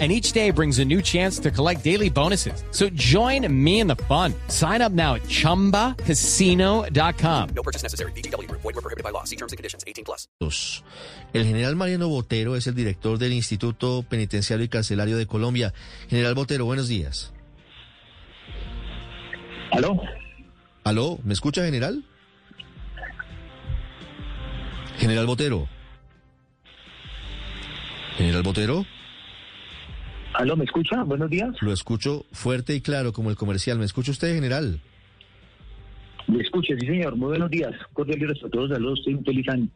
and each day brings a new chance to collect daily bonuses. So join me in the fun. Sign up now at ChumbaCasino.com. No purchase necessary. BGW. Void were prohibited by law. See terms and conditions. 18 plus. El general Mariano Botero es el director del Instituto Penitenciario y Carcelario de Colombia. General Botero, buenos días. ¿Aló? ¿Aló? ¿Me escucha, general? General Botero. General Botero. ¿Aló? ¿Me escucha? Buenos días. Lo escucho fuerte y claro como el comercial. ¿Me escucha usted, general? Me escucha, sí, señor. Muy buenos días. Cordiales a todos. Saludos. Estoy un feliz año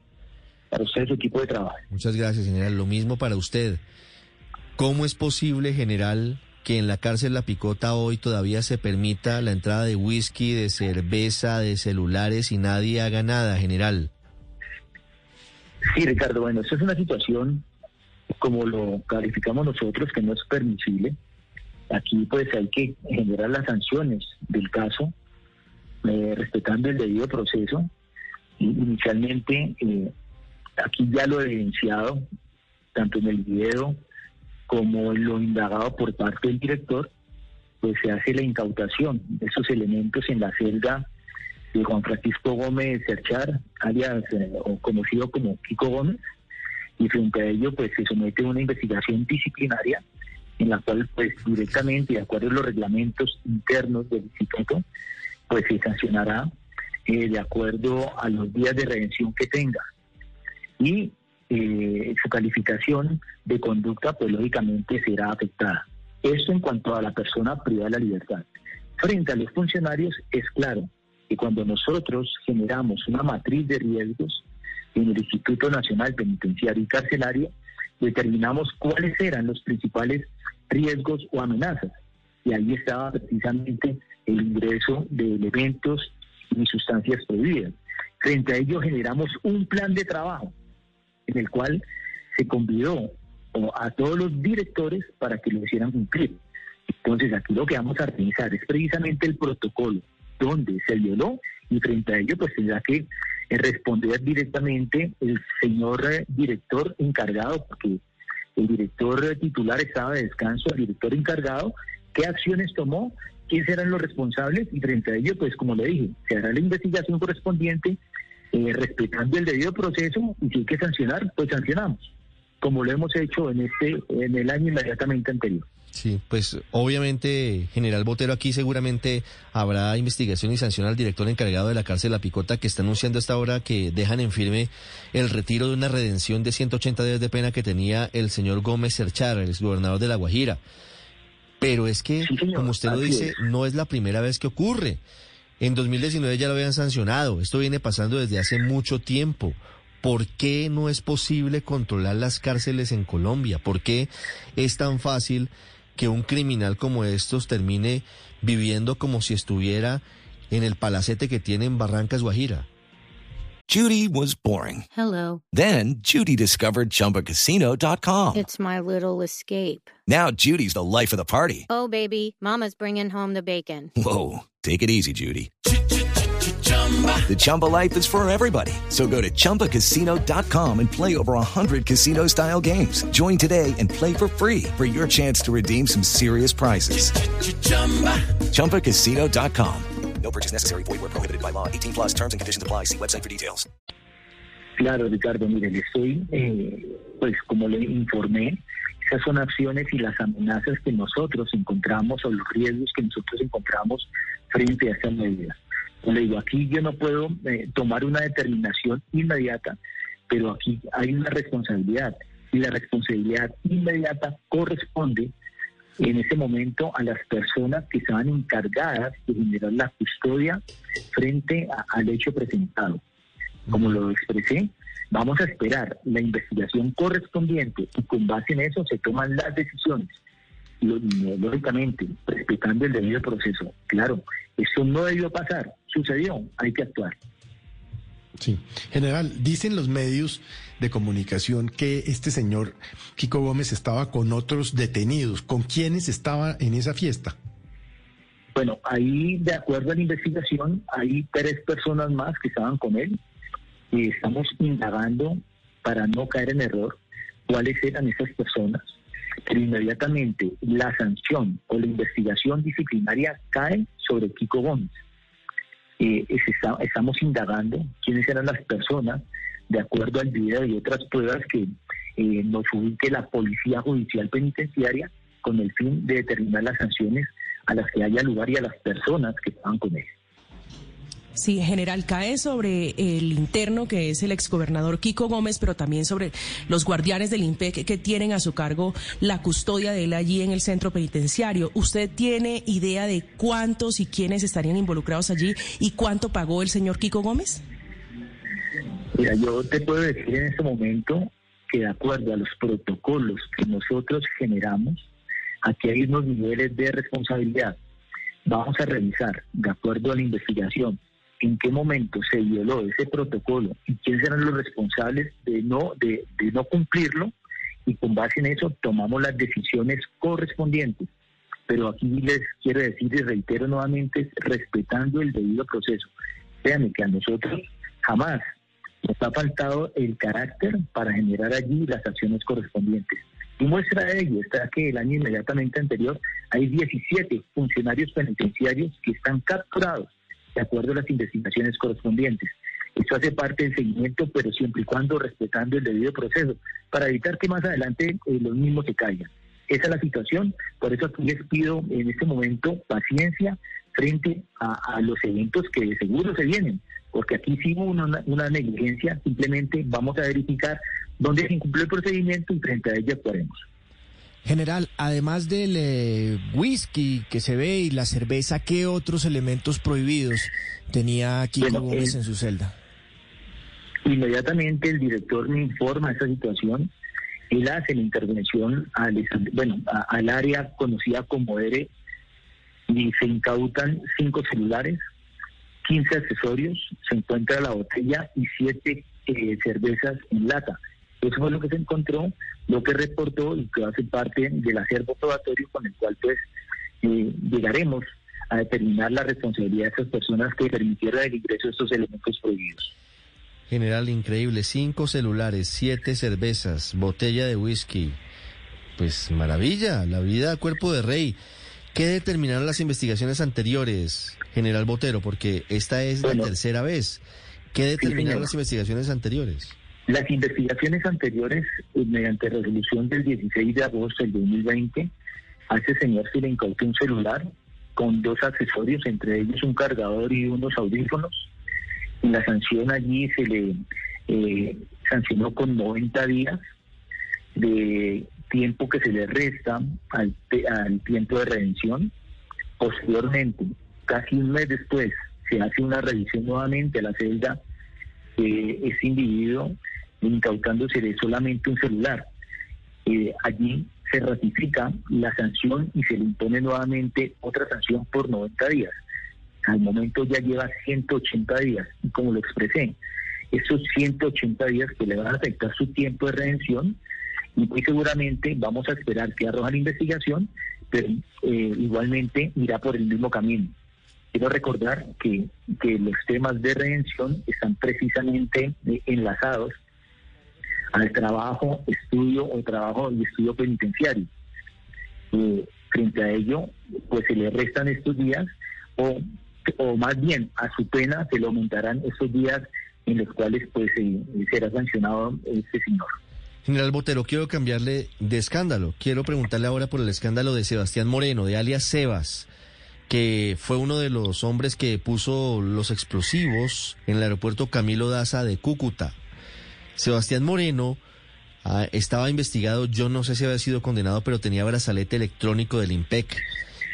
para usted y su equipo de trabajo. Muchas gracias, general. Lo mismo para usted. ¿Cómo es posible, general, que en la cárcel La Picota hoy todavía se permita la entrada de whisky, de cerveza, de celulares y nadie haga nada, general? Sí, Ricardo. Bueno, esta es una situación, como lo calificamos nosotros, que no es permisible. Aquí pues hay que generar las sanciones del caso, eh, respetando el debido proceso. Inicialmente, eh, aquí ya lo evidenciado, tanto en el video como en lo indagado por parte del director, pues se hace la incautación de esos elementos en la celda de Juan Francisco Gómez Cerchar, alias eh, o conocido como Kiko Gómez, y frente a ello pues se somete a una investigación disciplinaria en la cual pues directamente de acuerdo a los reglamentos internos del instituto pues se sancionará eh, de acuerdo a los días de redención que tenga y eh, su calificación de conducta pues lógicamente será afectada. Esto en cuanto a la persona privada de la libertad. Frente a los funcionarios es claro que cuando nosotros generamos una matriz de riesgos en el Instituto Nacional Penitenciario y Carcelario, determinamos cuáles eran los principales riesgos o amenazas. Y ahí estaba precisamente el ingreso de elementos y sustancias prohibidas. Frente a ello generamos un plan de trabajo en el cual se convidó a todos los directores para que lo hicieran cumplir. Entonces aquí lo que vamos a revisar es precisamente el protocolo donde se violó y frente a ello pues tendrá que responder directamente el señor eh, director encargado, porque el director titular estaba de descanso, el director encargado, qué acciones tomó, quiénes eran los responsables y frente a ello pues como le dije, se hará la investigación correspondiente eh, respetando el debido proceso y si hay que sancionar, pues sancionamos, como lo hemos hecho en este en el año inmediatamente anterior. Sí, pues obviamente, General Botero, aquí seguramente habrá investigación y sanción al director encargado de la cárcel La Picota que está anunciando hasta ahora que dejan en firme el retiro de una redención de 180 días de pena que tenía el señor Gómez Cerchar, el gobernador de La Guajira. Pero es que, como usted lo dice, no es la primera vez que ocurre. En 2019 ya lo habían sancionado. Esto viene pasando desde hace mucho tiempo. ¿Por qué no es posible controlar las cárceles en Colombia? ¿Por qué es tan fácil que un criminal como estos termine viviendo como si estuviera en el palacete que tiene en Barrancas, Guajira? Judy was boring. Hello. Then Judy discovered ChumbaCasino.com. It's my little escape. Now Judy's the life of the party. Oh, baby, Mama's bringing home the bacon. Whoa, take it easy, Judy. The Chumba life is for everybody. So go to ChumbaCasino.com and play over 100 casino style games. Join today and play for free for your chance to redeem some serious prizes. ChumbaCasino.com. No purchase necessary. Void were prohibited by law. 18 plus terms and conditions apply. See website for details. Claro, Ricardo, mire, estoy, eh, pues como le informé, esas son acciones y las amenazas que nosotros encontramos o los riesgos que nosotros encontramos frente a estas medidas. Le digo, aquí yo no puedo eh, tomar una determinación inmediata, pero aquí hay una responsabilidad y la responsabilidad inmediata corresponde en ese momento a las personas que estaban encargadas de generar la custodia frente a- al hecho presentado. Como lo expresé, vamos a esperar la investigación correspondiente y con base en eso se toman las decisiones. Lógicamente, respetando el debido proceso. Claro, eso no debió pasar, sucedió, hay que actuar. Sí. General, dicen los medios de comunicación que este señor Kiko Gómez estaba con otros detenidos. ¿Con quiénes estaba en esa fiesta? Bueno, ahí, de acuerdo a la investigación, hay tres personas más que estaban con él y estamos indagando para no caer en error cuáles eran esas personas. Pero inmediatamente la sanción o la investigación disciplinaria cae sobre Kiko Gómez. Eh, estamos indagando quiénes eran las personas de acuerdo al video y otras pruebas que eh, nos ubique la Policía Judicial Penitenciaria con el fin de determinar las sanciones a las que haya lugar y a las personas que estaban con él. Sí, general, cae sobre el interno que es el exgobernador Kiko Gómez, pero también sobre los guardianes del IMPEC que tienen a su cargo la custodia de él allí en el centro penitenciario. ¿Usted tiene idea de cuántos y quiénes estarían involucrados allí y cuánto pagó el señor Kiko Gómez? Mira, yo te puedo decir en este momento que de acuerdo a los protocolos que nosotros generamos, aquí hay unos niveles de responsabilidad. Vamos a revisar, de acuerdo a la investigación, en qué momento se violó ese protocolo y quiénes eran los responsables de no, de, no cumplirlo y con base en eso tomamos las decisiones correspondientes. Pero aquí les quiero decir y reitero nuevamente, respetando el debido proceso. Créanme que a nosotros jamás nos ha faltado el carácter para generar allí las acciones correspondientes. Y muestra de ello está que el año inmediatamente anterior hay 17 funcionarios penitenciarios que están capturados de acuerdo a las investigaciones correspondientes. Esto hace parte del seguimiento, pero siempre y cuando respetando el debido proceso, para evitar que más adelante eh, los mismos se caigan. Esa es la situación, por eso aquí les pido en este momento paciencia frente a, los eventos que de seguro se vienen, porque aquí sí hubo una, una negligencia, simplemente vamos a verificar dónde se incumplió el procedimiento y frente a ello actuaremos. General, además del eh, whisky que se ve y la cerveza, ¿qué otros elementos prohibidos tenía Kiko Gómez en su celda? Inmediatamente el director me informa de esa situación. Él hace la intervención al, bueno, al área conocida como ERE y se incautan cinco celulares, 15 accesorios, se encuentra la botella y siete eh, cervezas en lata. Eso fue lo que se encontró, lo que reportó y que hace parte del acervo probatorio con el cual pues eh, llegaremos a determinar la responsabilidad de esas personas que permitieron el ingreso de estos elementos prohibidos. General, increíble. Cinco celulares, siete cervezas, botella de whisky. Pues maravilla, la vida a cuerpo de rey. ¿Qué determinaron las investigaciones anteriores, General Botero? Porque esta es la tercera vez. ¿Qué determinaron las investigaciones anteriores? Las investigaciones anteriores, eh, mediante resolución del 16 de agosto del 2020, a ese señor se le incautó un celular con dos accesorios, entre ellos un cargador y unos audífonos. Y la sanción allí se le eh, sancionó con 90 días de tiempo que se le resta al, al tiempo de redención. Posteriormente, casi un mes después, se hace una revisión nuevamente a la celda ese individuo incautándose solamente un celular. Eh, allí se ratifica la sanción y se le impone nuevamente otra sanción por 90 días. Al momento ya lleva 180 días y como lo expresé, esos 180 días que le van a afectar su tiempo de redención y muy seguramente vamos a esperar que arroja la investigación, pero eh, igualmente irá por el mismo camino. Quiero recordar que, que los temas de redención están precisamente eh, enlazados al trabajo, estudio o trabajo y estudio penitenciario. Eh, frente a ello, pues se le restan estos días o, o más bien a su pena se le aumentarán estos días en los cuales pues será sancionado este señor. General Botero, quiero cambiarle de escándalo. Quiero preguntarle ahora por el escándalo de Sebastián Moreno, de alias Sebas, que fue uno de los hombres que puso los explosivos en el aeropuerto Camilo Daza de Cúcuta. Sebastián Moreno ah, estaba investigado, yo no sé si había sido condenado, pero tenía brazalete electrónico del IMPEC.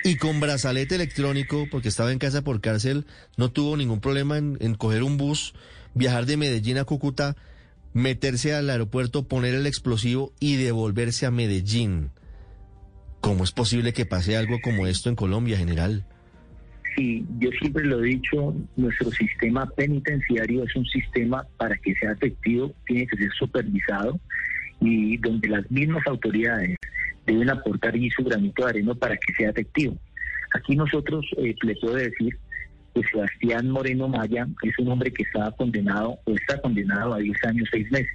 Y con brazalete electrónico, porque estaba en casa por cárcel, no tuvo ningún problema en, en coger un bus, viajar de Medellín a Cúcuta, meterse al aeropuerto, poner el explosivo y devolverse a Medellín. ¿Cómo es posible que pase algo como esto en Colombia, general? Sí, yo siempre lo he dicho, nuestro sistema penitenciario es un sistema para que sea efectivo, tiene que ser supervisado y donde las mismas autoridades deben aportar y su granito de arena para que sea efectivo. Aquí nosotros eh, le puedo decir que Sebastián Moreno Maya es un hombre que estaba condenado o está condenado a 10 años, 6 meses.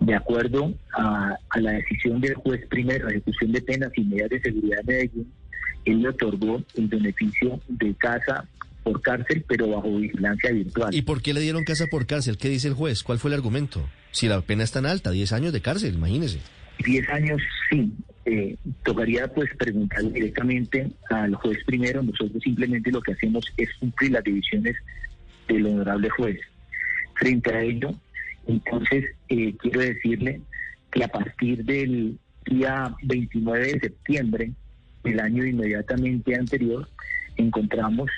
De acuerdo a, a la decisión del juez primero de ejecución de penas y medidas de seguridad de Medellín, él le otorgó el beneficio de casa por cárcel, pero bajo vigilancia virtual. ¿Y por qué le dieron casa por cárcel? ¿Qué dice el juez? ¿Cuál fue el argumento? Si la pena es tan alta, 10 años de cárcel, imagínese. 10 años, sí. Eh, tocaría pues preguntar directamente al juez primero. Nosotros simplemente lo que hacemos es cumplir las divisiones del honorable juez. Frente a ello, entonces eh, quiero decirle que a partir del día 29 de septiembre del año inmediatamente anterior, encontramos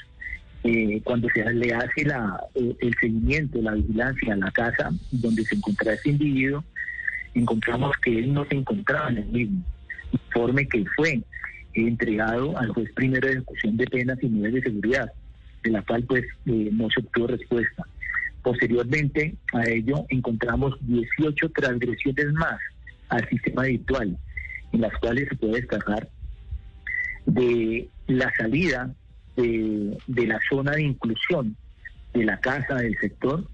eh, cuando se le hace la, eh, el seguimiento, la vigilancia a la casa donde se encontraba ese individuo, encontramos que él no se encontraba en el mismo informe que fue entregado al juez primero de ejecución de penas y niveles de seguridad, de la cual pues eh, no se obtuvo respuesta. Posteriormente a ello encontramos 18 transgresiones más al sistema virtual, en las cuales se puede destacar de la salida de, de la zona de inclusión de la casa, del sector.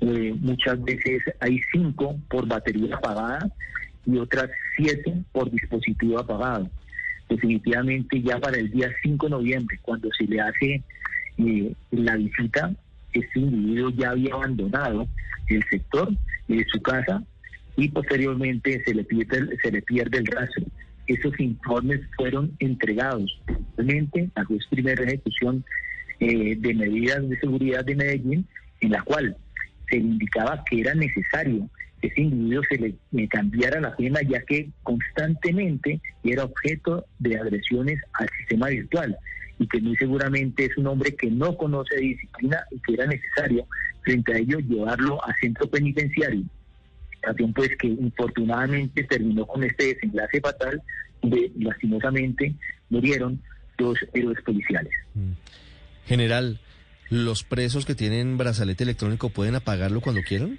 Eh, muchas veces hay cinco por batería apagada y otras siete por dispositivo apagado. Definitivamente ya para el día 5 de noviembre, cuando se le hace eh, la visita, este individuo ya había abandonado el sector de su casa y posteriormente se le pierde, se le pierde el rastro. Esos informes fueron entregados realmente a juez primera ejecución eh, de medidas de seguridad de Medellín, en la cual se indicaba que era necesario que ese individuo se le, le cambiara la pena, ya que constantemente era objeto de agresiones al sistema virtual y que muy seguramente es un hombre que no conoce disciplina y que era necesario frente a ello llevarlo a centro penitenciario. Situación pues que infortunadamente terminó con este desenlace fatal de lastimosamente murieron dos héroes policiales. General, ¿los presos que tienen brazalete electrónico pueden apagarlo cuando quieran?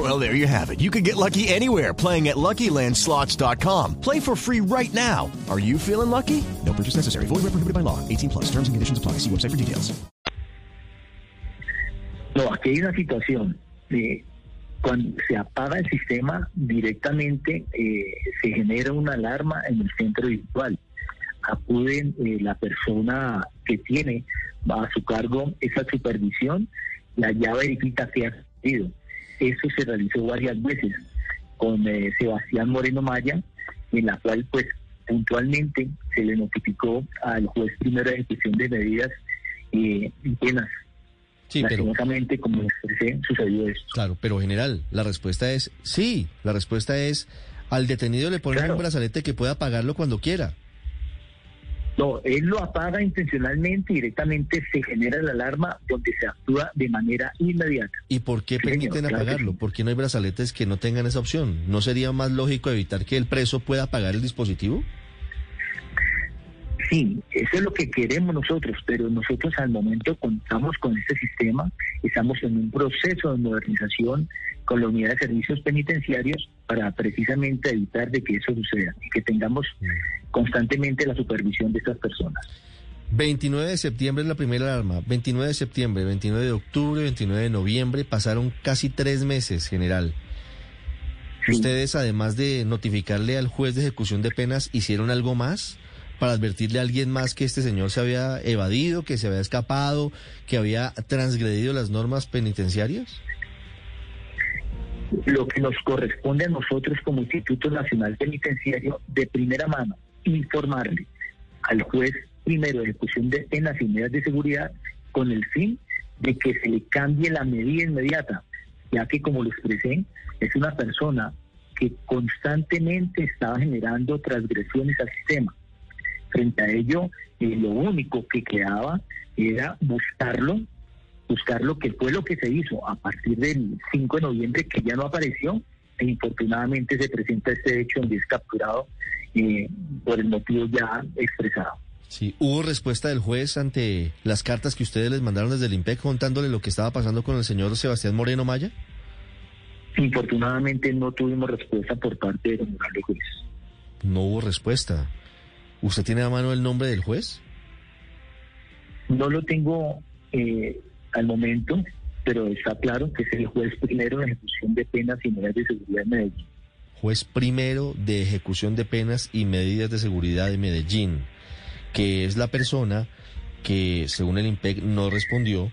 Well, there you have it. You can get lucky anywhere playing at LuckyLandSlots.com. Play for free right now. Are you feeling lucky? No purchase necessary. Void where prohibited by law. 18 plus. Terms and conditions apply. See website for details. No, aquí hay una situación de cuando se apaga el sistema directamente eh, se genera una alarma en el centro virtual. Acuden eh, la persona que tiene a su cargo esa supervisión, la ya verifica que ha sucedido. Eso se realizó varias veces con eh, Sebastián Moreno Maya, en la cual pues puntualmente se le notificó al juez primero de ejecución de medidas eh, y penas Sí, pero, como expresé, sucedió esto. claro, pero general, la respuesta es sí. La respuesta es al detenido le ponen Claro. un brazalete que pueda apagarlo cuando quiera. No, él lo apaga intencionalmente y directamente se genera la alarma donde se actúa de manera inmediata. ¿Y por qué señor, permiten claro apagarlo? sí. ¿Por qué no hay brazaletes que no tengan esa opción? ¿No sería más lógico evitar que el preso pueda apagar el dispositivo? Sí, eso es lo que queremos nosotros, pero nosotros al momento contamos con este sistema, estamos en un proceso de modernización con la unidad de servicios penitenciarios para precisamente evitar de que eso suceda y que tengamos constantemente la supervisión de estas personas. 29 de septiembre es la primera alarma. 29 de septiembre, 29 de octubre, 29 de noviembre. Pasaron casi tres meses, general. Sí. ¿Ustedes, además de notificarle al juez de ejecución de penas, hicieron algo más para advertirle a alguien más que este señor se había evadido, que se había escapado, que había transgredido las normas penitenciarias? Lo que nos corresponde a nosotros como Instituto Nacional Penitenciario, de primera mano, informarle al juez primero de ejecución de penas y medidas de seguridad con el fin de que se le cambie la medida inmediata, ya que como lo expresé, es una persona que constantemente estaba generando transgresiones al sistema. Frente a ello, eh, lo único que quedaba era buscarlo, buscarlo, que fue lo que se hizo a partir del 5 de noviembre, que ya no apareció, infortunadamente se presenta este hecho donde es capturado eh, por el motivo ya expresado. Sí, ¿hubo respuesta del juez ante las cartas que ustedes les mandaron desde el IMPEC contándole lo que estaba pasando con el señor Sebastián Moreno Maya? Infortunadamente no tuvimos respuesta por parte del honorable juez. No hubo respuesta. ¿Usted tiene a mano el nombre del juez? No lo tengo eh, al momento, pero está claro que es el juez primero de ejecución de penas y medidas de seguridad de Medellín. Juez primero de ejecución de penas y medidas de seguridad de Medellín, que es la persona que, según el IMPEC, no respondió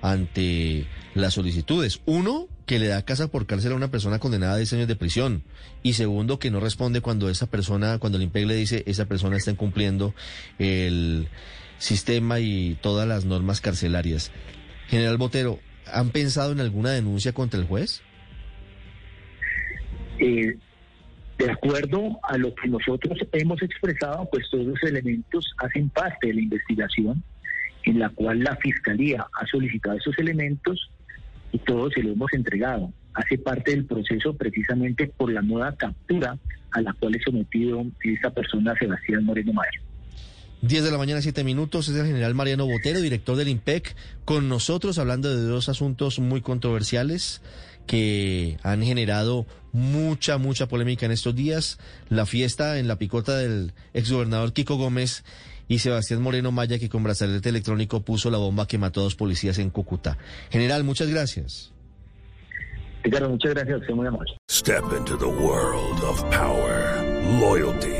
ante las solicitudes. Uno, que le da casa por cárcel a una persona condenada a 10 años de prisión. Y segundo, que no responde cuando esa persona, cuando el IMPEC le dice, esa persona está incumpliendo el sistema y todas las normas carcelarias. General Botero, ¿han pensado en alguna denuncia contra el juez? Eh, de acuerdo a lo que nosotros hemos expresado, pues todos los elementos hacen parte de la investigación en la cual la Fiscalía ha solicitado esos elementos y todos se lo hemos entregado. Hace parte del proceso precisamente por la nueva captura a la cual es sometido esta persona, Sebastián Moreno Mayo. 10 de la mañana, 7 minutos, es el general Mariano Botero, director del IMPEC, con nosotros hablando de dos asuntos muy controversiales que han generado mucha, mucha polémica en estos días. La fiesta en la picota del exgobernador Kiko Gómez y Sebastián Moreno Maya, que con brazalete electrónico puso la bomba que mató a dos policías en Cúcuta. General, muchas gracias. Ricardo, muchas gracias. Muy amable. Step into the world of power, loyalty,